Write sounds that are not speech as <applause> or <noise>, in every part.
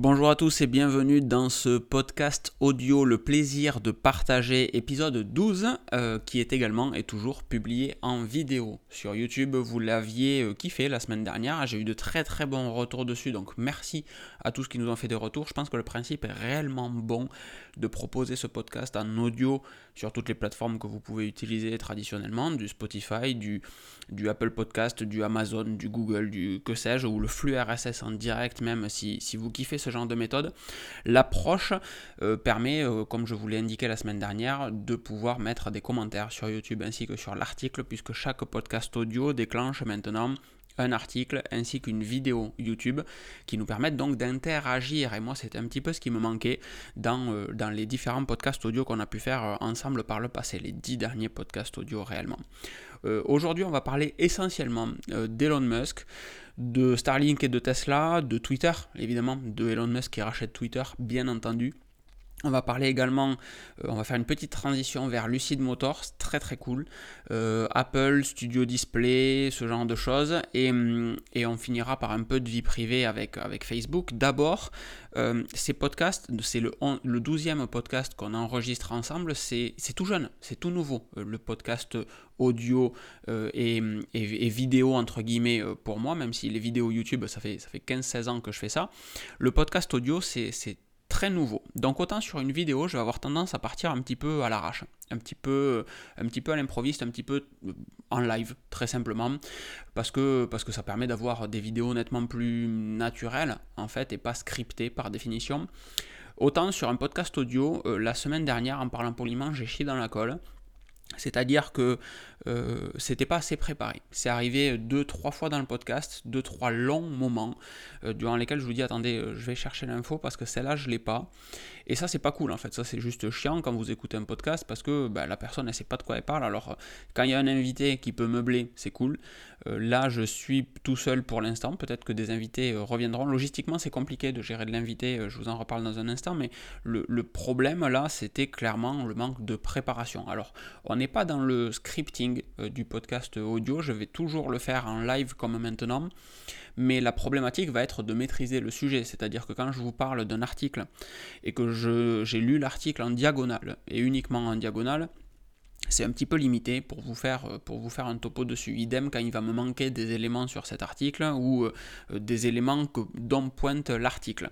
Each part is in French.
Bonjour à tous et bienvenue dans ce podcast audio Le plaisir de partager épisode 12 euh, qui est également et toujours publié en vidéo sur YouTube. Vous l'aviez euh, kiffé la semaine dernière, j'ai eu de très très bons retours dessus donc merci à tous qui nous ont fait des retours. Je pense que le principe est réellement bon de proposer ce podcast en audio sur toutes les plateformes que vous pouvez utiliser traditionnellement, du Spotify, du, du Apple Podcast, du Amazon, du Google, du que sais-je, ou le flux RSS en direct même si, si vous kiffez ce genre de méthode. L'approche euh, permet, euh, comme je vous l'ai indiqué la semaine dernière, de pouvoir mettre des commentaires sur YouTube ainsi que sur l'article, puisque chaque podcast audio déclenche maintenant un article ainsi qu'une vidéo YouTube qui nous permettent donc d'interagir. Et moi, c'était un petit peu ce qui me manquait dans, euh, dans les différents podcasts audio qu'on a pu faire ensemble par le passé, les dix derniers podcasts audio réellement. Aujourd'hui, on va parler essentiellement d'Elon Musk, de Starlink et de Tesla, de Twitter, évidemment, de Elon Musk qui rachète Twitter, bien entendu. On va parler également, euh, on va faire une petite transition vers Lucid Motors, très très cool. Euh, Apple, Studio Display, ce genre de choses. Et, on finira par un peu de vie privée avec, Facebook. D'abord, euh, ces podcasts, c'est le, le 12e podcast qu'on enregistre ensemble, c'est tout jeune, c'est tout nouveau. le podcast audio et, et, vidéo, entre guillemets, pour moi, même si les vidéos YouTube, ça fait, ça fait 15-16 ans que je fais ça. Le podcast audio, c'est très nouveau. Donc autant sur une vidéo, je vais avoir tendance à partir un petit peu à l'arrache, un petit peu, un petit peu à l'improviste, un petit peu euh, en live, très simplement, parce que, parce que ça permet d'avoir des vidéos nettement plus naturelles, en fait, et pas scriptées par définition. Autant sur un podcast audio, euh, la semaine dernière, en parlant poliment, j'ai chié dans la colle. C'est-à-dire que euh, c'était pas assez préparé. C'est arrivé deux, trois fois dans le podcast, deux, trois longs moments euh, durant lesquels je vous dis attendez, euh, je vais chercher l'info parce que celle-là je l'ai pas. Et ça c'est pas cool en fait. Ça c'est juste chiant quand vous écoutez un podcast parce que bah, la personne ne sait pas de quoi elle parle. Alors quand il y a un invité qui peut meubler, c'est cool. là je suis tout seul pour l'instant. Peut-être que des invités reviendront. Logistiquement c'est compliqué de gérer de l'invité. je vous en reparle dans un instant. Mais le, le problème là c'était clairement le manque de préparation. Alors on n'est pas dans le scripting euh, du podcast audio, je vais toujours le faire en live comme maintenant, mais la problématique va être de maîtriser le sujet, c'est-à-dire que quand je vous parle d'un article et que j'ai lu l'article en diagonale et uniquement en diagonale, c'est un petit peu limité pour vous, faire, euh, pour vous faire un topo dessus. Idem quand il va me manquer des éléments sur cet article ou euh, des éléments que, dont pointe l'article.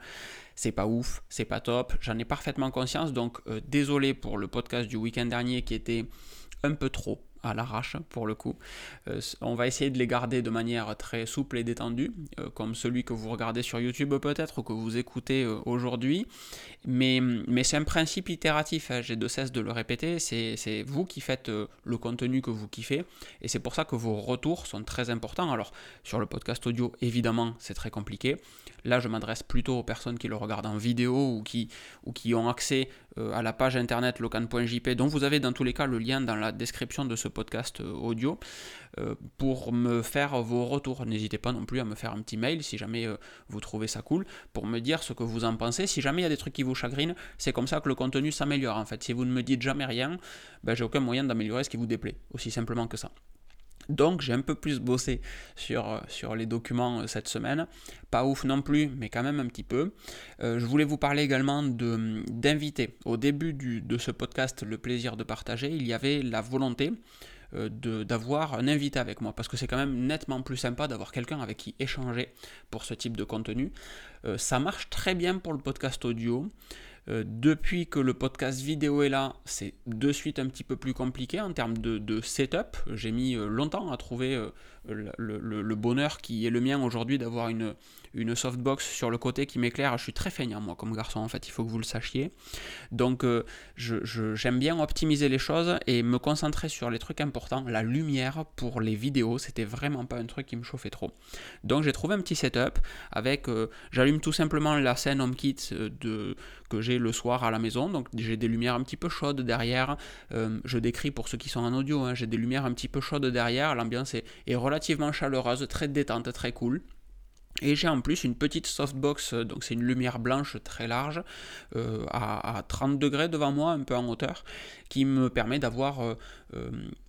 C'est pas ouf, c'est pas top, j'en ai parfaitement conscience, donc désolé pour le podcast du week-end dernier qui était un peu trop à l'arrache pour le coup. Euh, on va essayer de les garder de manière très souple et détendue, euh, comme celui que vous regardez sur YouTube peut-être que vous écoutez euh, aujourd'hui. Mais, mais c'est un principe itératif, hein, j'ai de cesse de le répéter, c'est vous qui faites le contenu que vous kiffez et c'est pour ça que vos retours sont très importants. Alors sur le podcast audio, évidemment, c'est très compliqué. Là, je m'adresse plutôt aux personnes qui le regardent en vidéo ou qui, ou qui ont accès à la page internet locan.jp dont vous avez dans tous les cas le lien dans la description de ce podcast euh, audio euh, pour me faire vos retours. N'hésitez pas non plus à me faire un petit mail si jamais euh, vous trouvez ça cool pour me dire ce que vous en pensez. Si jamais il y a des trucs qui vous chagrinent, c'est comme ça que le contenu s'améliore en fait. Si vous ne me dites jamais rien, ben, j'ai aucun moyen d'améliorer ce qui vous déplaît. Aussi simplement que ça. Donc j'ai un peu plus bossé sur, sur les documents cette semaine. Pas ouf non plus, mais quand même un petit peu. je voulais vous parler également d'inviter. Au début de ce podcast, le plaisir de partager, il y avait la volonté euh, d'avoir un invité avec moi, parce que c'est quand même nettement plus sympa d'avoir quelqu'un avec qui échanger pour ce type de contenu. Euh, ça marche très bien pour le podcast audio. Euh, depuis que le podcast vidéo est là, c'est de suite un petit peu plus compliqué en termes de, setup. J'ai mis longtemps à trouver le, bonheur qui est le mien aujourd'hui d'avoir une, une softbox sur le côté qui m'éclaire. Je suis très feignant moi comme garçon en fait, il faut que vous le sachiez. Donc euh, j'aime bien optimiser les choses et me concentrer sur les trucs importants. La lumière pour les vidéos, c'était vraiment pas un truc qui me chauffait trop. Donc j'ai trouvé un petit setup avec, euh, j'allume tout simplement la scène HomeKit euh, de, que j'ai le soir à la maison. Donc j'ai des lumières un petit peu chaudes derrière. je décris pour ceux qui sont en audio, hein, j'ai des lumières un petit peu chaudes derrière. L'ambiance est, est relativement chaleureuse, très détente, très cool. Et j'ai en plus une petite softbox, euh, donc c'est une lumière blanche très large, euh, à, 30 degrés devant moi, un peu en hauteur, qui me permet d'avoir euh,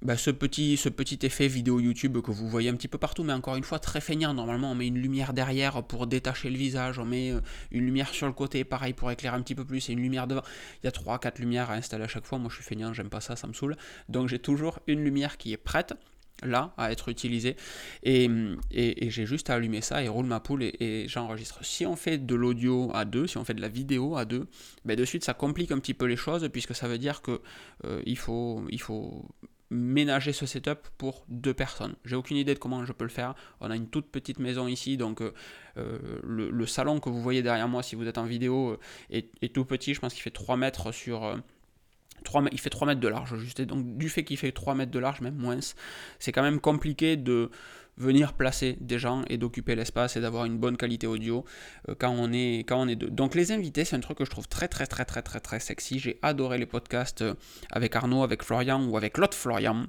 bah, ce, petit, ce petit effet vidéo YouTube que vous voyez un petit peu partout, mais encore une fois très feignant. Normalement, on met une lumière derrière pour détacher le visage, on met une lumière sur le côté, pareil pour éclairer un petit peu plus, et une lumière devant. Il y a 3-4 lumières à installer à chaque fois. Moi, je suis feignant, j'aime pas ça, ça me saoule. Donc j'ai toujours une lumière qui est prête là à être utilisé et, j'ai juste à allumer ça et roule ma poule et, j'enregistre. Si on fait de l'audio à deux, si on fait de la vidéo à deux, ben de suite ça complique un petit peu les choses puisque ça veut dire que euh, il, faut, il faut ménager ce setup pour deux personnes. J'ai aucune idée de comment je peux le faire. On a une toute petite maison ici, donc euh, euh, le, salon que vous voyez derrière moi, si vous êtes en vidéo, est, est tout petit. Je pense qu'il fait 3 mètres sur il fait 3 mètres de large, juste. donc, du fait qu'il fait 3 mètres de large, même moins, c'est quand même compliqué de venir placer des gens et d'occuper l'espace et d'avoir une bonne qualité audio euh, quand, on est, quand on est deux. Donc, les invités, c'est un truc que je trouve très, très, très, très, très, très sexy. J'ai adoré les podcasts euh, avec Arnaud, avec Florian ou avec l'autre Florian.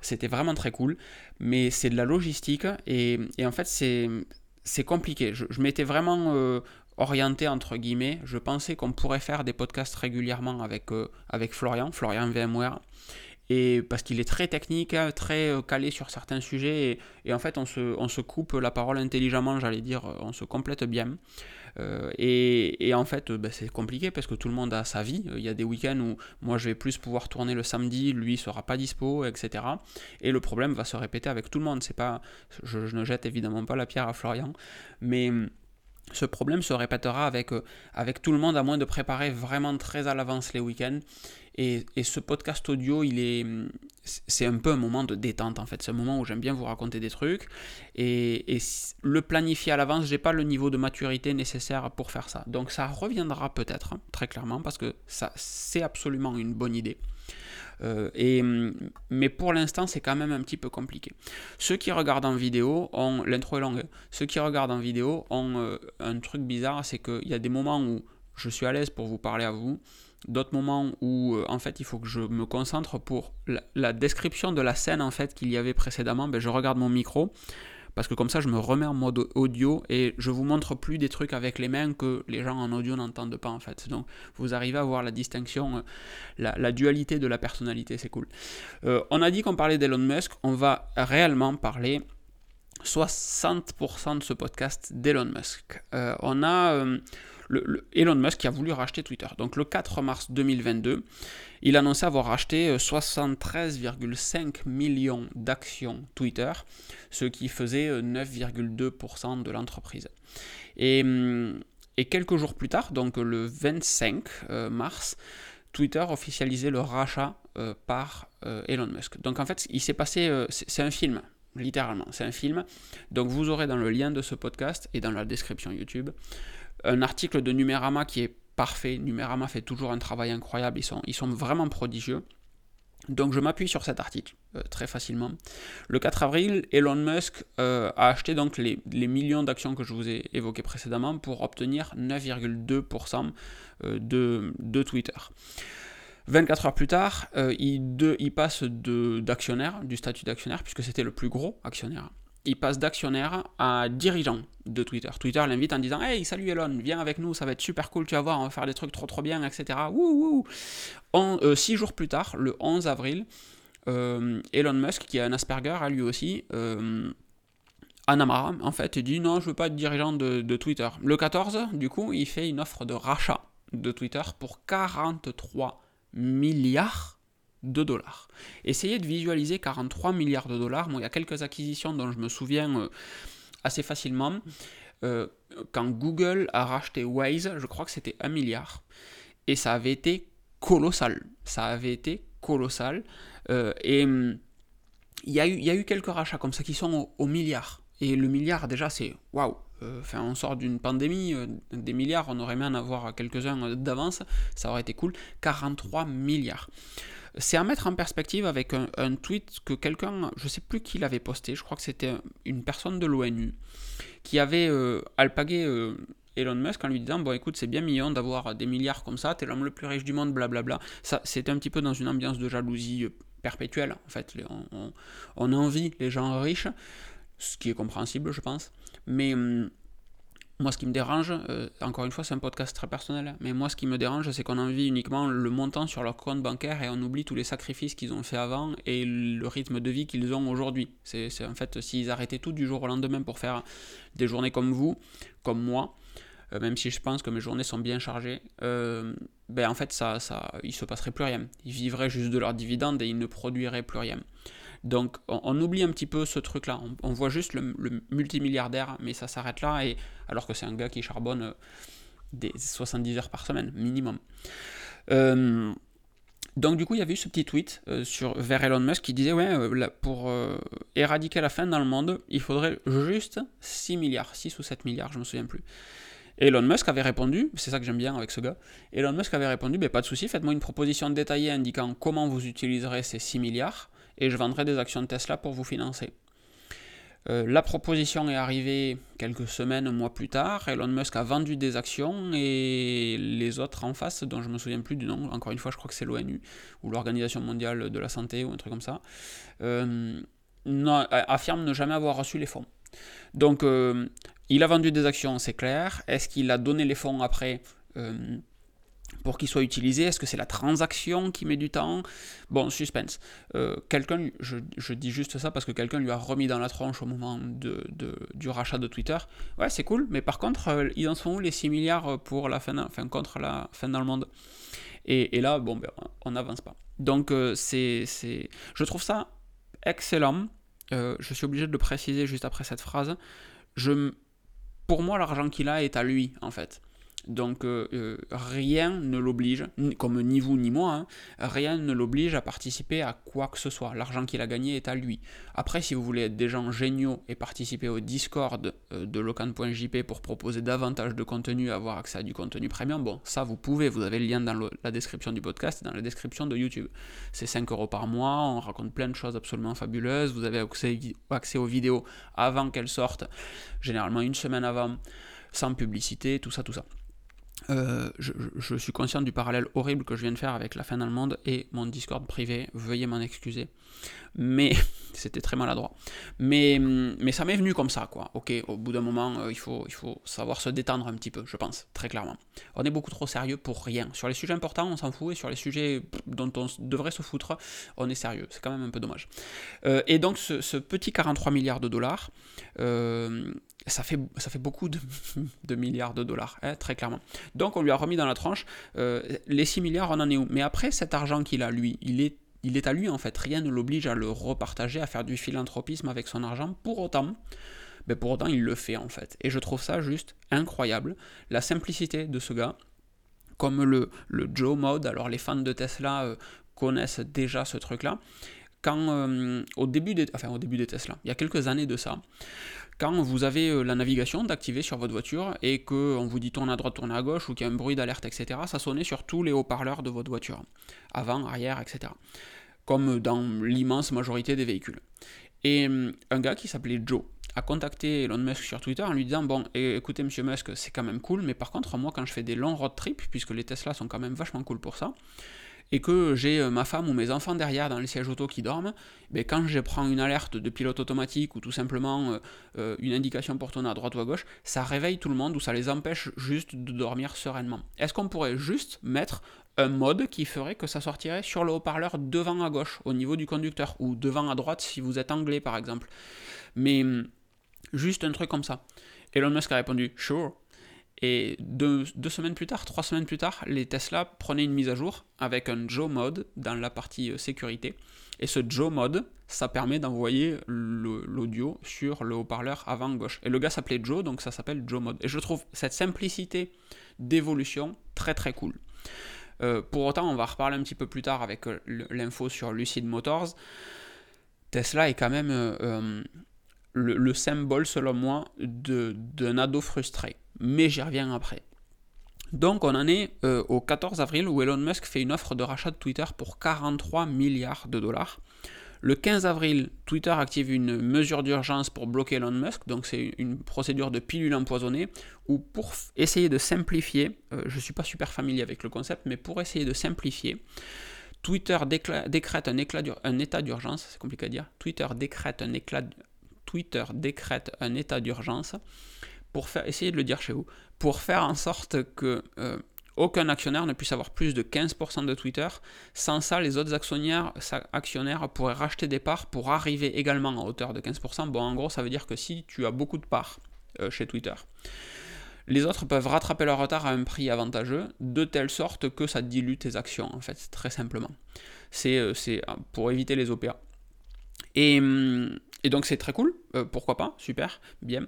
C'était vraiment très cool. Mais c'est de la logistique et, en fait, c'est compliqué. Je, m'étais vraiment euh, orienté entre guillemets. Je pensais qu'on pourrait faire des podcasts régulièrement avec, euh, avec Florian, Florian VMware. Et parce qu'il est très technique, hein, très euh, calé sur certains sujets, et, en fait on se, on se, coupe la parole intelligemment, j'allais dire, on se complète bien. Euh, et, en fait, ben, c'est compliqué parce que tout le monde a sa vie. Il y a des week-ends où moi je vais plus pouvoir tourner le samedi, lui sera pas dispo, etc. Et le problème va se répéter avec tout le monde. C'est pas, je, ne jette évidemment pas la pierre à Florian, mais ce problème se répétera avec, euh, avec tout le monde à moins de préparer vraiment très à l'avance les week-ends. Et, ce podcast audio, il est, c'est un peu un moment de détente en fait. C'est un moment où j'aime bien vous raconter des trucs. Et, le planifier à l'avance, j'ai pas le niveau de maturité nécessaire pour faire ça. Donc ça reviendra peut-être, hein, très clairement, parce que c'est absolument une bonne idée. Euh, mais pour l'instant, c'est quand même un petit peu compliqué. Ceux qui regardent en vidéo ont. L'intro est longue. Ceux qui regardent en vidéo ont euh, un truc bizarre c'est qu'il y a des moments où je suis à l'aise pour vous parler à vous. D'autres moments où euh, en fait il faut que je me concentre pour la, description de la scène en fait qu'il y avait précédemment. Ben, je regarde mon micro parce que comme ça je me remets en mode audio et je vous montre plus des trucs avec les mains que les gens en audio n'entendent pas en fait. Donc vous arrivez à voir la distinction, euh, la, dualité de la personnalité, c'est cool. Euh, on a dit qu'on parlait d'Elon Musk, on va réellement parler 60% de ce podcast d'Elon Musk. Euh, on a Elon Musk qui a voulu racheter Twitter. Donc le 4 mars 2022, il annonçait avoir racheté 73,5 euh, millions d'actions Twitter, ce qui faisait 9,2% euh, de l'entreprise. Hum, et, quelques jours plus tard, donc le 25 euh, mars, Twitter officialisait le rachat par Elon Musk. Donc en fait, il s'est passé, c'est un film, littéralement, c'est un film. Donc vous aurez dans le lien de ce podcast et dans la description YouTube un article de Numérama qui est parfait. Numérama fait toujours un travail incroyable, ils sont, ils sont vraiment prodigieux. Donc je m'appuie sur cet article euh, très facilement. Le 4 avril, Elon Musk euh, a acheté donc les, millions d'actions que je vous ai évoquées précédemment pour obtenir 9,2% euh, de, de, Twitter. 24 heures plus tard, il, il, passe d'actionnaire, du statut d'actionnaire, puisque c'était le plus gros actionnaire, il passe d'actionnaire à dirigeant de Twitter. Twitter l'invite en disant Hey, salut Elon, viens avec nous, ça va être super cool, tu vas voir, on va faire des trucs trop trop bien, etc. Wouh, En, euh, six jours plus tard, le 11 avril, euh, Elon Musk, qui a un Asperger à lui aussi, euh, Anamara, en fait, il dit Non, je veux pas être dirigeant de, de Twitter. Le 14, du coup, il fait une offre de rachat de Twitter pour 43 milliards de dollars. Essayez de visualiser 43 milliards de dollars. Moi, il y a quelques acquisitions dont je me souviens euh, assez facilement. Euh, quand Google a racheté Waze, je crois que c'était 1 milliard. Et ça avait été colossal. Ça avait été colossal. Euh, et hum, il y, a eu, y a eu quelques rachats comme ça qui sont au, au milliard. Et le milliard, déjà, c'est waouh! Enfin, on sort d'une pandémie, des milliards, on aurait aimé en avoir quelques-uns d'avance, ça aurait été cool. 43 milliards. C'est à mettre en perspective avec un, tweet que quelqu'un, je ne sais plus qui l'avait posté, je crois que c'était une personne de l'ONU, qui avait euh, alpagué euh, Elon Musk en lui disant Bon, écoute, c'est bien mignon d'avoir des milliards comme ça, t'es l'homme le plus riche du monde, blablabla. Ça, c'était un petit peu dans une ambiance de jalousie euh, perpétuelle, en fait. On, on, envie les gens riches, ce qui est compréhensible, je pense. Mais. Hum, Moi, ce qui me dérange, euh, encore une fois, c'est un podcast très personnel, mais moi, ce qui me dérange, c'est qu'on envie uniquement le montant sur leur compte bancaire et on oublie tous les sacrifices qu'ils ont fait avant et le rythme de vie qu'ils ont aujourd'hui. C'est en fait, s'ils arrêtaient tout du jour au lendemain pour faire des journées comme vous, comme moi, euh, même si je pense que mes journées sont bien chargées, euh, ben en fait, ça, ça, il se passerait plus rien. Ils vivraient juste de leurs dividendes et ils ne produiraient plus rien. Donc on, oublie un petit peu ce truc-là. On, voit juste le, multimilliardaire, mais ça s'arrête là, et, alors que c'est un gars qui charbonne euh, des 70 heures par semaine, minimum. Euh, donc du coup, il y avait eu ce petit tweet euh, sur, vers Elon Musk qui disait, ouais, pour éradiquer la faim dans le monde, il faudrait juste 6 milliards, 6 ou 7 milliards, je me souviens plus. Elon Musk avait répondu, c'est ça que j'aime bien avec ce gars, Elon Musk avait répondu, ben, pas de souci, faites-moi une proposition détaillée indiquant comment vous utiliserez ces 6 milliards, et je vendrai des actions de Tesla pour vous financer. Euh, la proposition est arrivée quelques semaines, mois plus tard. Elon Musk a vendu des actions et les autres en face, dont je ne me souviens plus du nom, encore une fois, je crois que c'est l'ONU ou l'Organisation mondiale de la santé ou un truc comme ça, euh, affirment ne jamais avoir reçu les fonds. Donc, euh, il a vendu des actions, c'est clair. Est-ce qu'il a donné les fonds après? Pour qu'il soit utilisé Est-ce que c'est la transaction qui met du temps? Bon, suspense. Euh, quelqu'un, je, dis juste ça parce que quelqu'un lui a remis dans la tronche au moment de, du rachat de Twitter. Ouais, c'est cool, mais par contre, euh, ils en sont où les 6 milliards pour la fin, enfin, contre la fin dans le monde? Et, là, bon, ben, on n'avance pas. Donc, euh, c'est, je trouve ça excellent. je suis obligé de le préciser juste après cette phrase. Je, pour moi, l'argent qu'il a est à lui, en fait. Donc euh, euh, rien ne l'oblige, comme ni vous ni moi, hein, rien ne l'oblige à participer à quoi que ce soit. L'argent qu'il a gagné est à lui. Après, si vous voulez être des gens géniaux et participer au Discord euh, de locan.jp pour proposer davantage de contenu, avoir accès à du contenu premium, bon, ça vous pouvez, vous avez le lien dans la description du podcast et dans la description de YouTube. C'est 5 euros par mois, on raconte plein de choses absolument fabuleuses, vous avez accès, accès aux vidéos avant qu'elles sortent, généralement une semaine avant, sans publicité, tout ça, tout ça. Euh, je, suis conscient du parallèle horrible que je viens de faire avec la fin allemande et mon Discord privé, veuillez m'en excuser. Mais <laughs> c'était très maladroit. Mais, mais ça m'est venu comme ça, quoi. Ok, au bout d'un moment, euh, il, faut, il faut savoir se détendre un petit peu, je pense, très clairement. On est beaucoup trop sérieux pour rien. Sur les sujets importants, on s'en fout, et sur les sujets dont on devrait se foutre, on est sérieux. C'est quand même un peu dommage. Euh, et donc, ce, petit 43 milliards de dollars, ça fait, ça fait beaucoup de, milliards de dollars, hein, très clairement. Donc on lui a remis dans la tranche, euh, les 6 milliards, on en est où? Mais après, cet argent qu'il a, lui, il est, il est à lui en fait. Rien ne l'oblige à le repartager, à faire du philanthropisme avec son argent. Pour autant, ben, pour autant, il le fait en fait. Et je trouve ça juste incroyable. La simplicité de ce gars, comme le, le Joe Mode, alors les fans de Tesla euh, connaissent déjà ce truc-là. Quand euh, au début des, enfin au début des Tesla, il y a quelques années de ça, quand vous avez euh, la navigation d'activer sur votre voiture et qu'on vous dit tourne à droite, tourne à gauche ou qu'il y a un bruit d'alerte, etc., ça sonnait sur tous les haut-parleurs de votre voiture, avant, arrière, etc. Comme dans l'immense majorité des véhicules. Et hum, un gars qui s'appelait Joe a contacté Elon Musk sur Twitter en lui disant Bon, écoutez, monsieur Musk, c'est quand même cool, mais par contre, moi, quand je fais des longs road trips, puisque les Tesla sont quand même vachement cool pour ça, et que j'ai euh, ma femme ou mes enfants derrière dans les sièges auto qui dorment, ben quand je prends une alerte de pilote automatique ou tout simplement euh, euh, une indication pour tourner à droite ou à gauche, ça réveille tout le monde ou ça les empêche juste de dormir sereinement. Est-ce qu'on pourrait juste mettre un mode qui ferait que ça sortirait sur le haut-parleur devant à gauche au niveau du conducteur ou devant à droite si vous êtes anglais par exemple? Mais hum, juste un truc comme ça. Elon Musk a répondu Sure. Et deux, semaines plus tard, trois semaines plus tard, les Tesla prenaient une mise à jour avec un Joe Mode dans la partie euh, sécurité. Et ce Joe Mode, ça permet d'envoyer l'audio sur le haut-parleur avant gauche. Et le gars s'appelait Joe, donc ça s'appelle Joe Mode. Et je trouve cette simplicité d'évolution très très cool. Euh, pour autant, on va reparler un petit peu plus tard avec euh, l'info sur Lucid Motors. Tesla est quand même le, symbole, selon moi, d'un ado frustré mais j'y reviens après. Donc on en est euh, au 14 avril où Elon Musk fait une offre de rachat de Twitter pour 43 milliards de dollars. Le 15 avril, Twitter active une mesure d'urgence pour bloquer Elon Musk, donc c'est une procédure de pilule empoisonnée, où pour essayer de simplifier, euh, je ne suis pas super familier avec le concept, mais pour essayer de simplifier, Twitter décrète un, un état d'urgence, c'est compliqué à dire, Twitter décrète un, éclat, Twitter décrète un état d'urgence pour faire, essayez de le dire chez vous, pour faire en sorte que aucun actionnaire ne puisse avoir plus de 15% de Twitter. Sans ça, les autres actionnaires, pourraient racheter des parts pour arriver également à hauteur de 15%. Bon, en gros, ça veut dire que si tu as beaucoup de parts chez Twitter, les autres peuvent rattraper leur retard à un prix avantageux, de telle sorte que ça dilue tes actions, en fait, très simplement. C'est euh, euh, pour éviter les OPA. Et, hum, et donc c'est très cool, euh, pourquoi pas, super, bien.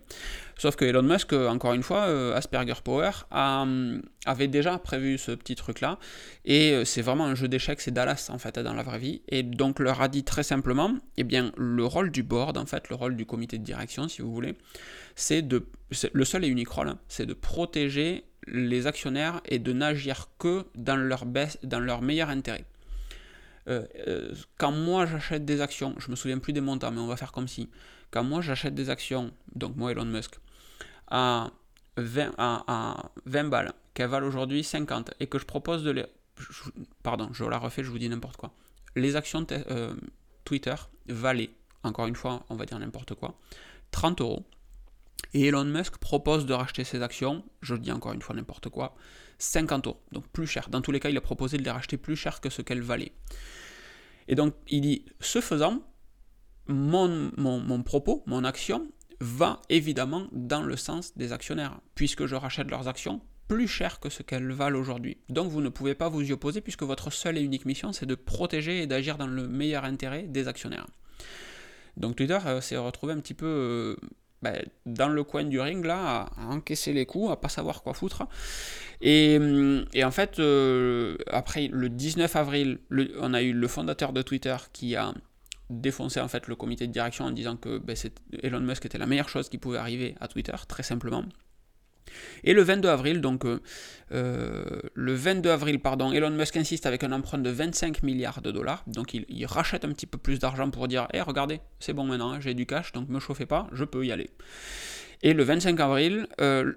Sauf que Elon Musk, encore une fois, Asperger Power, avait déjà prévu ce petit truc-là, et c'est vraiment un jeu d'échecs, c'est Dallas en fait dans la vraie vie, et donc leur a dit très simplement, eh bien le rôle du board, en fait, le rôle du comité de direction, si vous voulez, c'est de, le seul et unique rôle, hein, c'est de protéger les actionnaires et de n'agir que dans leur, dans leur meilleur intérêt. Euh, euh, quand moi j'achète des actions, je me souviens plus des montants, mais on va faire comme si. Quand moi j'achète des actions, donc moi Elon Musk, à 20, à, 20 balles, qu'elles valent aujourd'hui 50, et que je propose de les. pardon, je la refais, je vous dis n'importe quoi. Les actions euh, Twitter valaient, encore une fois, on va dire n'importe quoi, 30 euros. Et Elon Musk propose de racheter ses actions, je dis encore une fois n'importe quoi, 50 euros, donc plus cher. Dans tous les cas, il a proposé de les racheter plus cher que ce qu'elles valaient. Et donc, il dit, ce faisant, mon, mon, propos, mon action, va évidemment dans le sens des actionnaires, puisque je rachète leurs actions plus cher que ce qu'elles valent aujourd'hui. Donc vous ne pouvez pas vous y opposer, puisque votre seule et unique mission, c'est de protéger et d'agir dans le meilleur intérêt des actionnaires. Donc Twitter euh, s'est retrouvé un petit peu euh, ben, dans le coin du ring là, à, encaisser les coups, à pas savoir quoi foutre. Et, hum, en fait, euh, après le 19 avril, on a eu le fondateur de Twitter qui a défoncé en fait le comité de direction en disant que ben, Elon Musk était la meilleure chose qui pouvait arriver à Twitter, très simplement. Et le 22 avril, donc euh, euh, le 22 avril, pardon, Elon Musk insiste avec un emprunt de 25 milliards de dollars. Donc il, rachète un petit peu plus d'argent pour dire, hé eh, regardez, c'est bon maintenant, hein, j'ai du cash, donc me chauffez pas, je peux y aller. Et le 25 avril, euh,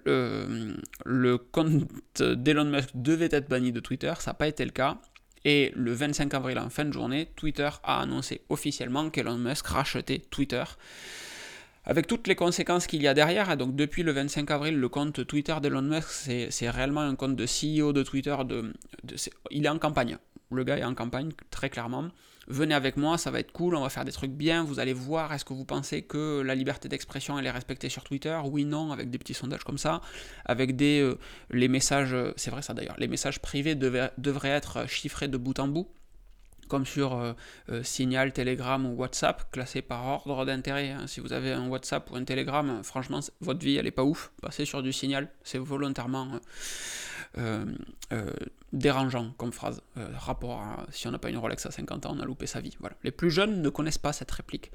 le compte d'Elon Musk devait être banni de Twitter, ça n'a pas été le cas. Et le 25 avril, en fin de journée, Twitter a annoncé officiellement qu'Elon Musk rachetait Twitter avec toutes les conséquences qu'il y a derrière. donc depuis le 25 avril, le compte Twitter d'Elon Musk, c'est réellement un compte de CEO de Twitter. Il est en campagne. Le gars est en campagne, très clairement. Venez avec moi, ça va être cool, on va faire des trucs bien, vous allez voir, est-ce que vous pensez que la liberté d'expression, est respectée sur Twitter? Oui, non, avec des petits sondages comme ça, avec des... Euh, les messages, c'est vrai ça d'ailleurs, les messages privés devraient être chiffrés de bout en bout comme sur euh, euh, Signal, Telegram ou WhatsApp, classés par ordre d'intérêt. Hein. Si vous avez un WhatsApp ou un Telegram, franchement, votre vie, elle est pas ouf. Passez sur du Signal, c'est volontairement euh, dérangeant comme phrase. rapport à si on n'a pas une Rolex à 50 ans, on a loupé sa vie. Voilà. Les plus jeunes ne connaissent pas cette réplique.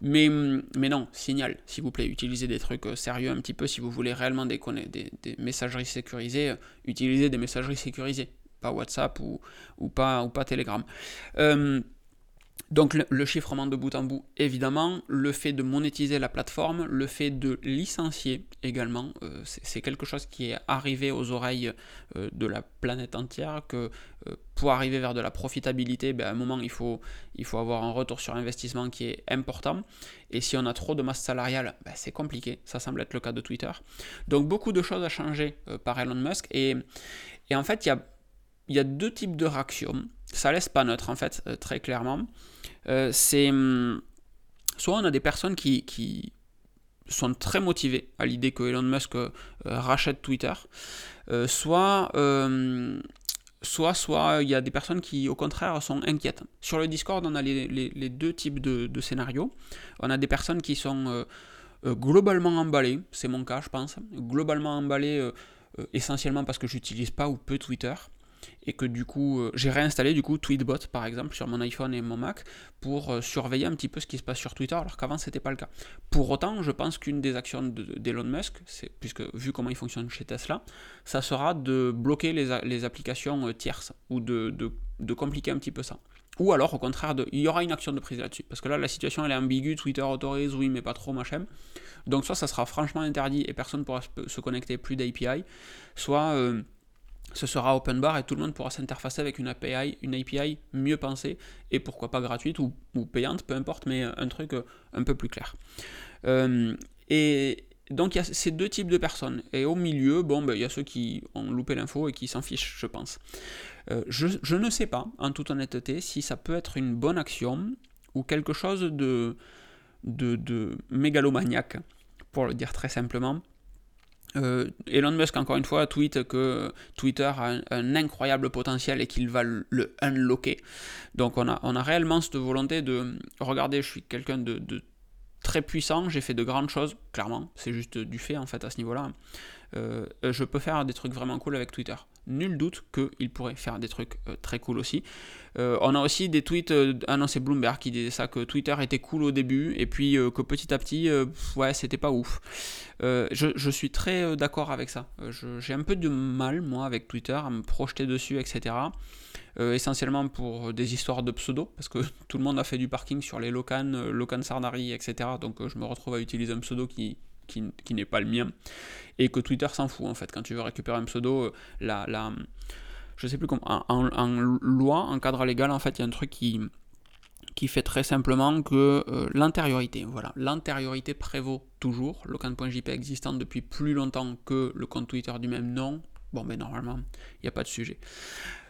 Mais, mais non, Signal, s'il vous plaît, utilisez des trucs sérieux un petit peu si vous voulez réellement des, des messageries sécurisées, utilisez des messageries sécurisées pas WhatsApp ou, ou, pas, ou pas Telegram. Euh, donc le, chiffrement de bout en bout, évidemment, le fait de monétiser la plateforme, le fait de licencier également, euh, c'est quelque chose qui est arrivé aux oreilles euh, de la planète entière, que pour arriver vers de la profitabilité, ben, à un moment, il faut, il faut avoir un retour sur investissement qui est important. Et si on a trop de masse salariale, ben, c'est compliqué. Ça semble être le cas de Twitter. Donc beaucoup de choses à changer par Elon Musk. Et, et en fait, il y a il y a deux types de réactions. Ça laisse pas neutre en fait, euh, très clairement. Euh, c'est hum, soit on a des personnes qui, sont très motivées à l'idée que Elon Musk euh, rachète Twitter, soit soit soit il y a des personnes qui au contraire sont inquiètes. Sur le Discord, on a les, deux types de, scénarios. On a des personnes qui sont globalement emballées, c'est mon cas je pense, globalement emballées essentiellement parce que j'utilise pas ou peu Twitter et que du coup euh, j'ai réinstallé du coup Tweetbot par exemple sur mon iPhone et mon Mac pour euh, surveiller un petit peu ce qui se passe sur Twitter alors qu'avant c'était pas le cas. Pour autant, je pense qu'une des actions d'Elon Musk, c'est puisque vu comment il fonctionne chez Tesla, ça sera de bloquer les, les applications euh, tierces ou de, de, de, compliquer un petit peu ça. Ou alors au contraire, de, il y aura une action de prise là-dessus parce que là la situation elle est ambiguë, Twitter autorise, oui mais pas trop machin. Donc soit ça sera franchement interdit et personne ne pourra se connecter plus d'API, soit ce sera open bar et tout le monde pourra s'interfacer avec une API, une API mieux pensée et pourquoi pas gratuite ou, payante, peu importe, mais un truc euh, un peu plus clair. Euh, et, donc il y a ces deux types de personnes. Et au milieu, bon, ben, il y a ceux qui ont loupé l'info et qui s'en fichent, je pense. Euh, je, ne sais pas, en toute honnêteté, si ça peut être une bonne action ou quelque chose de, de, de mégalomaniaque, pour le dire très simplement. Euh, Elon Musk, encore une fois, tweet que Twitter a un, incroyable potentiel et qu'il va le, unlocker. Donc on a, on a réellement cette volonté de, regarder, je suis quelqu'un de, de très puissant, j'ai fait de grandes choses, clairement, c'est juste du fait en fait à ce niveau-là. Euh, je peux faire des trucs vraiment cool avec Twitter nul doute qu'il pourrait faire des trucs euh, très cool aussi. Euh, on a aussi des tweets, euh, ah Bloomberg qui disait ça, que Twitter était cool au début et puis que petit à petit, ouais c'était pas ouf. Je, suis très d'accord avec ça. J'ai un peu de mal moi avec Twitter à me projeter dessus, etc. essentiellement pour des histoires de pseudo, parce que <laughs> tout le monde a fait du parking sur les Locan, Locan Sarnari, etc. Donc je me retrouve à utiliser un pseudo qui, qui, n'est pas le mien, et que Twitter s'en fout en fait. Quand tu veux récupérer un pseudo, euh, la, la, je sais plus comment, en, loi, en cadre légal, en fait, il y a un truc qui, qui fait très simplement que euh, l'antériorité, voilà, l'antériorité prévaut toujours. Le compte.jp existant depuis plus longtemps que le compte Twitter du même nom. Bon, mais normalement, il n'y a pas de sujet.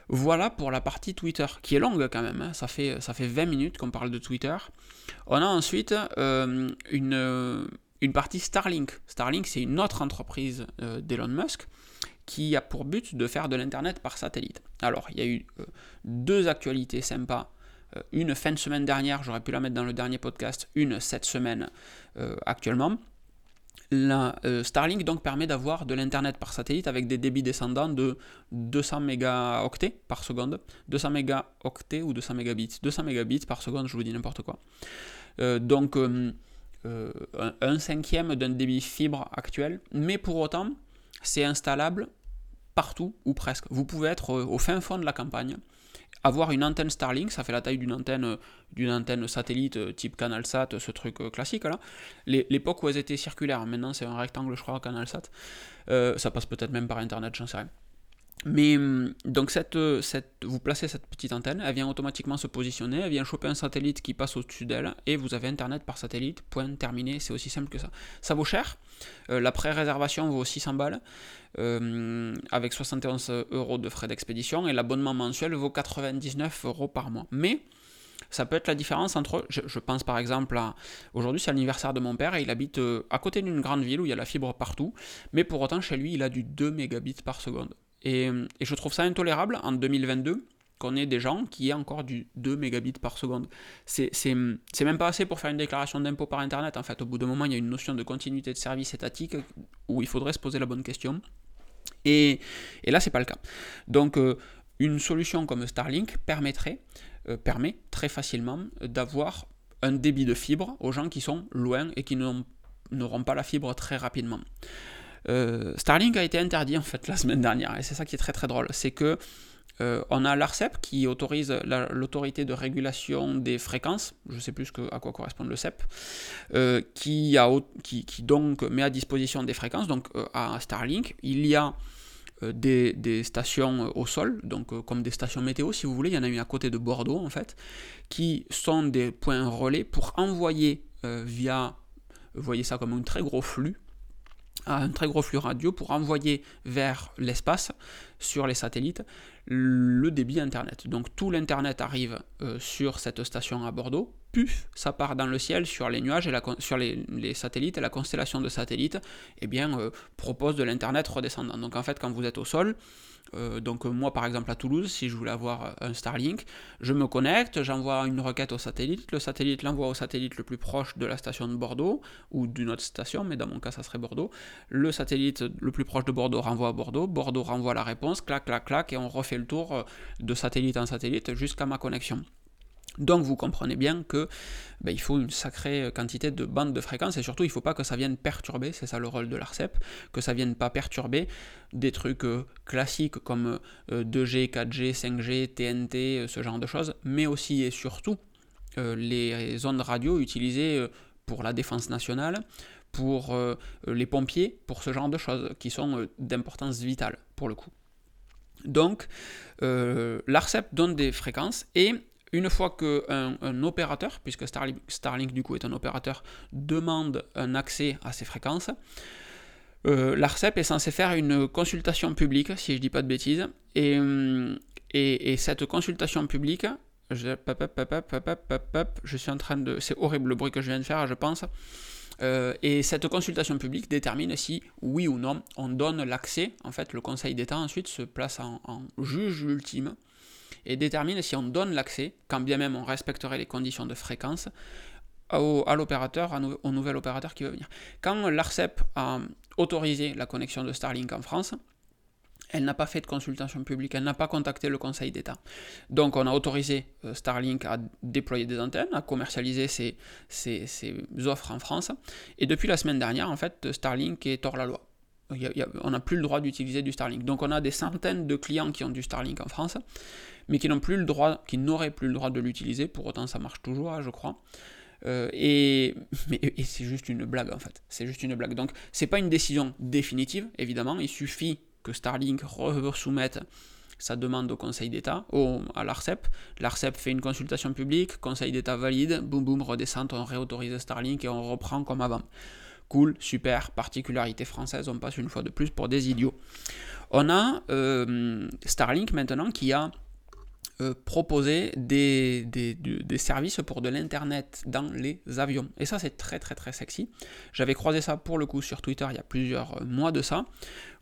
Voilà pour la partie Twitter, qui est longue quand même, hein. ça, fait, ça fait 20 minutes qu'on parle de Twitter. On a ensuite euh, une, une partie Starlink. Starlink, c'est une autre entreprise euh, d'Elon Musk qui a pour but de faire de l'Internet par satellite. Alors, il y a eu euh, deux actualités sympas. Euh, une fin de semaine dernière, j'aurais pu la mettre dans le dernier podcast, une cette semaine actuellement. Starlink donc permet d'avoir de l'Internet par satellite avec des débits descendants de 200 mégaoctets par seconde. 200 mégaoctets ou 200 mégabits 200 mégabits par seconde, je vous dis n'importe quoi. donc euh, un, cinquième d'un débit fibre actuel, mais pour autant, c'est installable partout ou presque. Vous pouvez être au fin fond de la campagne, avoir une antenne Starlink, ça fait la taille d'une antenne, d'une antenne satellite euh, type CanalSat, ce truc euh, classique là. L'époque où elles étaient circulaires, maintenant c'est un rectangle, je crois, CanalSat. ça passe peut-être même par Internet, j'en sais rien. Mais hum, donc cette, cette, vous placez cette petite antenne, elle vient automatiquement se positionner, elle vient choper un satellite qui passe au-dessus d'elle, et vous avez Internet par satellite, point terminé, c'est aussi simple que ça. Ça vaut cher, euh, la pré-réservation vaut 600 balles, euh, avec 71 euros de frais d'expédition, et l'abonnement mensuel vaut 99 euros par mois. Mais ça peut être la différence entre, je, pense par exemple à, aujourd'hui c'est l'anniversaire de mon père et il habite euh, à côté d'une grande ville où il y a la fibre partout, mais pour autant chez lui il a du 2 mégabits par seconde. Et, je trouve ça intolérable en 2022 qu'on ait des gens qui aient encore du 2 mégabits par seconde. C'est même pas assez pour faire une déclaration d'impôt par Internet. En fait, au bout d'un moment, il y a une notion de continuité de service étatique où il faudrait se poser la bonne question. Et, et là, c'est pas le cas. Donc, euh, une solution comme Starlink permettrait, euh, permet très facilement d'avoir un débit de fibre aux gens qui sont loin et qui n'auront pas la fibre très rapidement. Euh, Starlink a été interdit en fait la semaine dernière, et c'est ça qui est très très drôle, c'est que euh, on a l'ARCEP qui autorise l'autorité de régulation des fréquences, je ne sais plus à quoi correspond le CEP, euh, qui, donc met à disposition des fréquences. Donc à Starlink, il y a des, stations au sol, donc comme des stations météo si vous voulez, il y en a une à côté de Bordeaux en fait, qui sont des points relais pour envoyer via, voyez ça comme un très gros flux, un très gros flux radio pour envoyer vers l'espace, sur les satellites, le débit Internet. Donc tout l'Internet arrive euh, sur cette station à Bordeaux, puf, ça part dans le ciel sur les nuages et sur les, satellites et la constellation de satellites eh bien, euh, propose de l'Internet redescendant. Donc en fait, quand vous êtes au sol, euh, donc moi par exemple à Toulouse, si je voulais avoir un Starlink, je me connecte, j'envoie une requête au satellite, le satellite l'envoie au satellite le plus proche de la station de Bordeaux, ou d'une autre station, mais dans mon cas ça serait Bordeaux. Le satellite le plus proche de Bordeaux renvoie à Bordeaux, Bordeaux renvoie la réponse, clac, clac, clac, et on refait le tour euh, de satellite en satellite jusqu'à ma connexion. Donc vous comprenez bien que ben, il faut une sacrée quantité de bandes de fréquences et surtout il ne faut pas que ça vienne perturber, c'est ça le rôle de l'ARCEP, que ça vienne pas perturber des trucs euh, classiques comme 2G, 4G, 5G, TNT, ce genre de choses, mais aussi et surtout euh, les ondes radio utilisées euh, pour la défense nationale, pour les pompiers, pour ce genre de choses qui sont d'importance vitale pour le coup. Donc l'ARCEP donne des fréquences et une fois qu'un un opérateur, puisque Starlink, du coup est un opérateur, demande un accès à ces fréquences, euh, l'ARCEP est censé faire une consultation publique, si je dis pas de bêtises, et, et, cette consultation publique, je, je suis en train de... C'est horrible le bruit que je viens de faire, je pense. Euh, et cette consultation publique détermine si, oui ou non, on donne l'accès. En fait, le Conseil d'État ensuite se place en, juge ultime et détermine si on donne l'accès, quand bien même on respecterait les conditions de fréquence, au, à l'opérateur, au nouvel opérateur qui va venir. Quand l'ARCEP a autorisé la connexion de Starlink en France, elle n'a pas fait de consultation publique, elle n'a pas contacté le Conseil d'État. Donc on a autorisé euh, Starlink à déployer des antennes, à commercialiser ses, offres en France. Et depuis la semaine dernière, en fait, Starlink est hors la loi. On n'a plus le droit d'utiliser du Starlink. Donc on a des centaines de clients qui ont du Starlink en France, mais qui n'ont plus le droit, qui n'auraient plus le droit de l'utiliser. Pour autant, ça marche toujours, hein, je crois. Euh, et, <laughs> c'est juste une blague en fait. C'est juste une blague. Donc c'est pas une décision définitive, évidemment. Il suffit que Starlink soumette sa demande au Conseil d'État, à l'ARCEP. L'ARCEP fait une consultation publique, Conseil d'État valide, boum boum, redescente, on réautorise Starlink et on reprend comme avant. Cool, super, particularité française, on passe une fois de plus pour des idiots. On a euh, Starlink maintenant qui a euh, proposer des, des, services pour de l'internet dans les avions. Et ça c'est très très très sexy. J'avais croisé ça pour le coup sur Twitter il y a plusieurs mois de ça,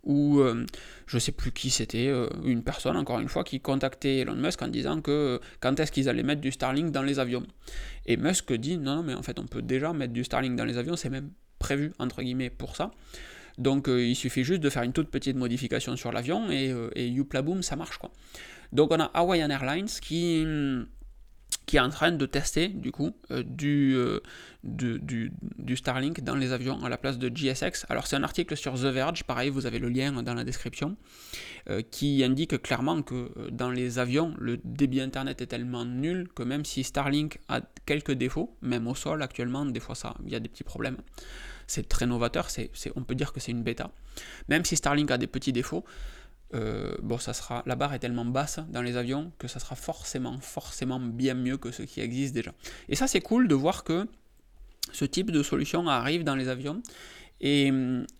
où euh, je sais plus qui c'était, euh, une personne encore une fois qui contactait Elon Musk en disant que quand est-ce qu'ils allaient mettre du Starlink dans les avions. Et Musk dit non non mais en fait on peut déjà mettre du Starlink dans les avions, c'est même prévu entre guillemets pour ça. Donc il suffit juste de faire une toute petite modification sur l'avion et, et youpla boom ça marche quoi. Donc on a Hawaiian Airlines qui, qui est en train de tester du coup euh, euh, du, du, Starlink dans les avions à la place de GSX. Alors c'est un article sur The Verge, pareil, vous avez le lien dans la description, euh, qui indique clairement que dans les avions, le débit Internet est tellement nul que même si Starlink a quelques défauts, même au sol actuellement, des fois ça, il y a des petits problèmes. C'est très novateur, on peut dire que c'est une bêta. Même si Starlink a des petits défauts, euh, la barre est tellement basse dans les avions que ça sera forcément, forcément bien mieux que ce qui existe déjà. Et ça, c'est cool de voir que ce type de solution arrive dans les avions et,